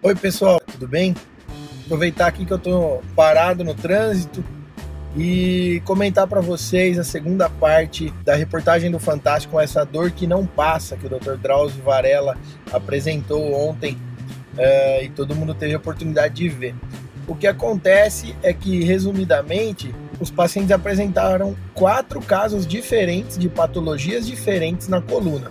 Oi, pessoal, tudo bem? Aproveitar aqui que eu estou parado no trânsito e comentar para vocês a segunda parte da reportagem do Fantástico, essa dor que não passa, que o Dr. Drauzio Varela apresentou ontem uh, e todo mundo teve a oportunidade de ver. O que acontece é que, resumidamente, os pacientes apresentaram quatro casos diferentes de patologias diferentes na coluna.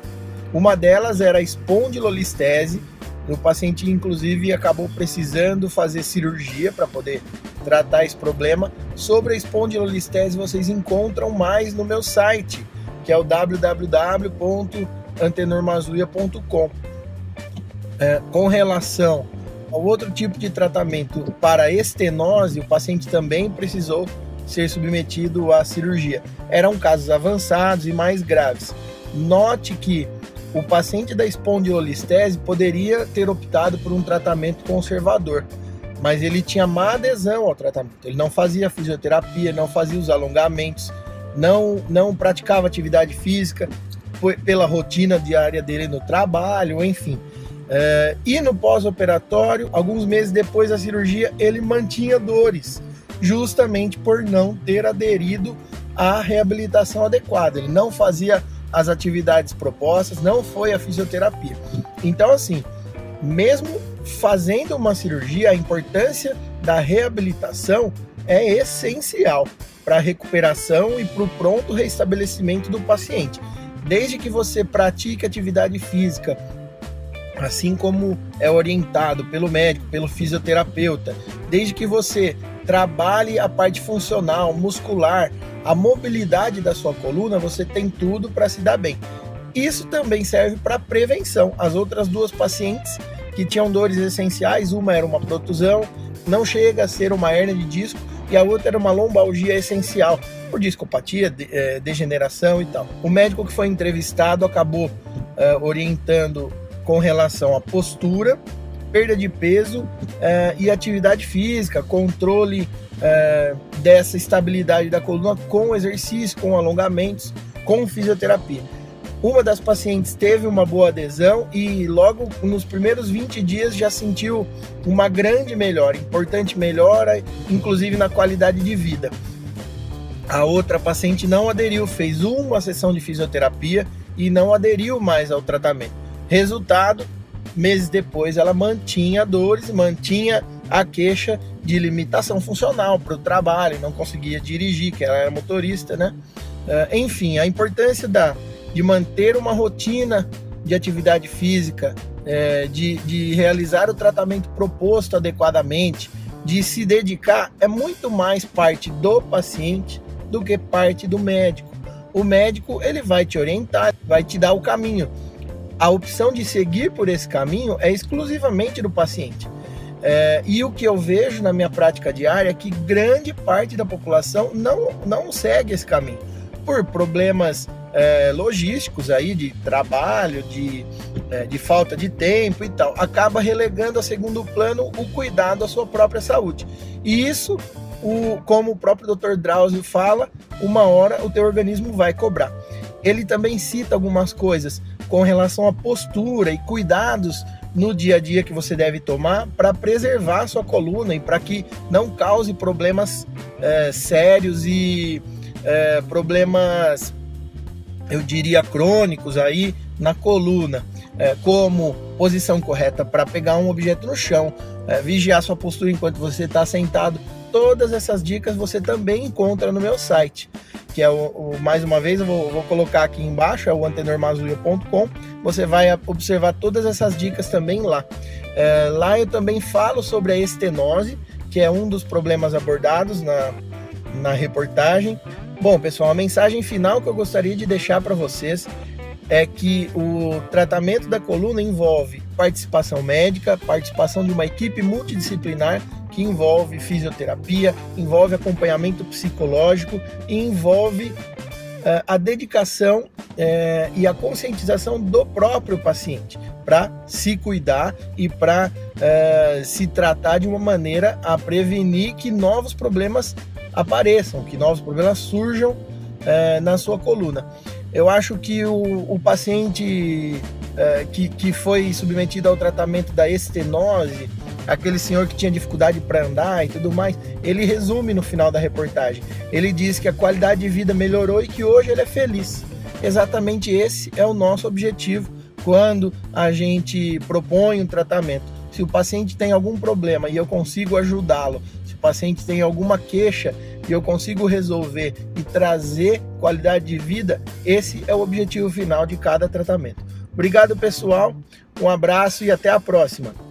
Uma delas era a espondilolistese, o paciente, inclusive, acabou precisando fazer cirurgia para poder tratar esse problema. Sobre a espondilolistese, vocês encontram mais no meu site, que é o www.antenormazuia.com. É, com relação ao outro tipo de tratamento para estenose, o paciente também precisou ser submetido à cirurgia. Eram casos avançados e mais graves. Note que o paciente da espondilolistese poderia ter optado por um tratamento conservador, mas ele tinha má adesão ao tratamento. Ele não fazia fisioterapia, não fazia os alongamentos, não, não praticava atividade física pela rotina diária dele no trabalho, enfim. É, e no pós-operatório, alguns meses depois da cirurgia, ele mantinha dores, justamente por não ter aderido à reabilitação adequada. Ele não fazia as atividades propostas, não foi a fisioterapia. Então, assim, mesmo fazendo uma cirurgia, a importância da reabilitação é essencial para a recuperação e para o pronto restabelecimento do paciente. Desde que você pratique atividade física, assim como é orientado pelo médico, pelo fisioterapeuta, desde que você trabalhe a parte funcional, muscular, a mobilidade da sua coluna, você tem tudo para se dar bem. Isso também serve para prevenção. As outras duas pacientes que tinham dores essenciais, uma era uma protusão, não chega a ser uma hernia de disco, e a outra era uma lombalgia essencial, por discopatia, de, é, degeneração e tal. O médico que foi entrevistado acabou é, orientando com relação à postura, perda de peso é, e atividade física, controle é, dessa estabilidade da coluna com exercício, com alongamentos, com fisioterapia. Uma das pacientes teve uma boa adesão e logo nos primeiros 20 dias já sentiu uma grande melhora, importante melhora, inclusive na qualidade de vida. A outra paciente não aderiu, fez uma sessão de fisioterapia e não aderiu mais ao tratamento. Resultado, meses depois ela mantinha dores, mantinha a queixa de limitação funcional para o trabalho, não conseguia dirigir, que ela era motorista, né? Uh, enfim, a importância da, de manter uma rotina de atividade física, é, de, de realizar o tratamento proposto adequadamente, de se dedicar, é muito mais parte do paciente do que parte do médico. O médico ele vai te orientar, vai te dar o caminho. A opção de seguir por esse caminho é exclusivamente do paciente. É, e o que eu vejo na minha prática diária é que grande parte da população não, não segue esse caminho por problemas é, logísticos aí de trabalho, de, é, de falta de tempo e tal, acaba relegando a segundo plano o cuidado da sua própria saúde. E isso, o, como o próprio Dr. Drauzio fala, uma hora o teu organismo vai cobrar. Ele também cita algumas coisas com relação à postura e cuidados no dia a dia que você deve tomar para preservar sua coluna e para que não cause problemas é, sérios e é, problemas, eu diria, crônicos aí na coluna, é, como posição correta para pegar um objeto no chão, vigiar sua postura enquanto você está sentado. Todas essas dicas você também encontra no meu site que é o, o mais uma vez, eu vou, vou, colocar aqui embaixo, é o antenormazuia.com. Você vai observar todas essas dicas também lá. É, lá eu também falo sobre a estenose, que é um dos problemas abordados na, na reportagem. Bom, pessoal, a mensagem final que eu gostaria de deixar para vocês é que o tratamento da coluna envolve participação médica, participação de uma equipe multidisciplinar que envolve fisioterapia, envolve acompanhamento psicológico e envolve uh, a dedicação uh, e a conscientização do próprio paciente para se cuidar e para uh, se tratar de uma maneira a prevenir que novos problemas apareçam, que novos problemas surjam na sua coluna. Eu acho que o, o paciente que, que foi submetido ao tratamento da estenose, aquele senhor que tinha dificuldade para andar e tudo mais, ele resume no final da reportagem. Ele diz que a qualidade de vida melhorou e que hoje ele é feliz. Exatamente esse é o nosso objetivo quando a gente propõe um tratamento. Se o paciente tem algum problema e eu consigo ajudá-lo, se o paciente tem alguma queixa e eu consigo resolver e trazer qualidade de vida, esse é o objetivo final de cada tratamento. Obrigado, pessoal. Um abraço e até a próxima.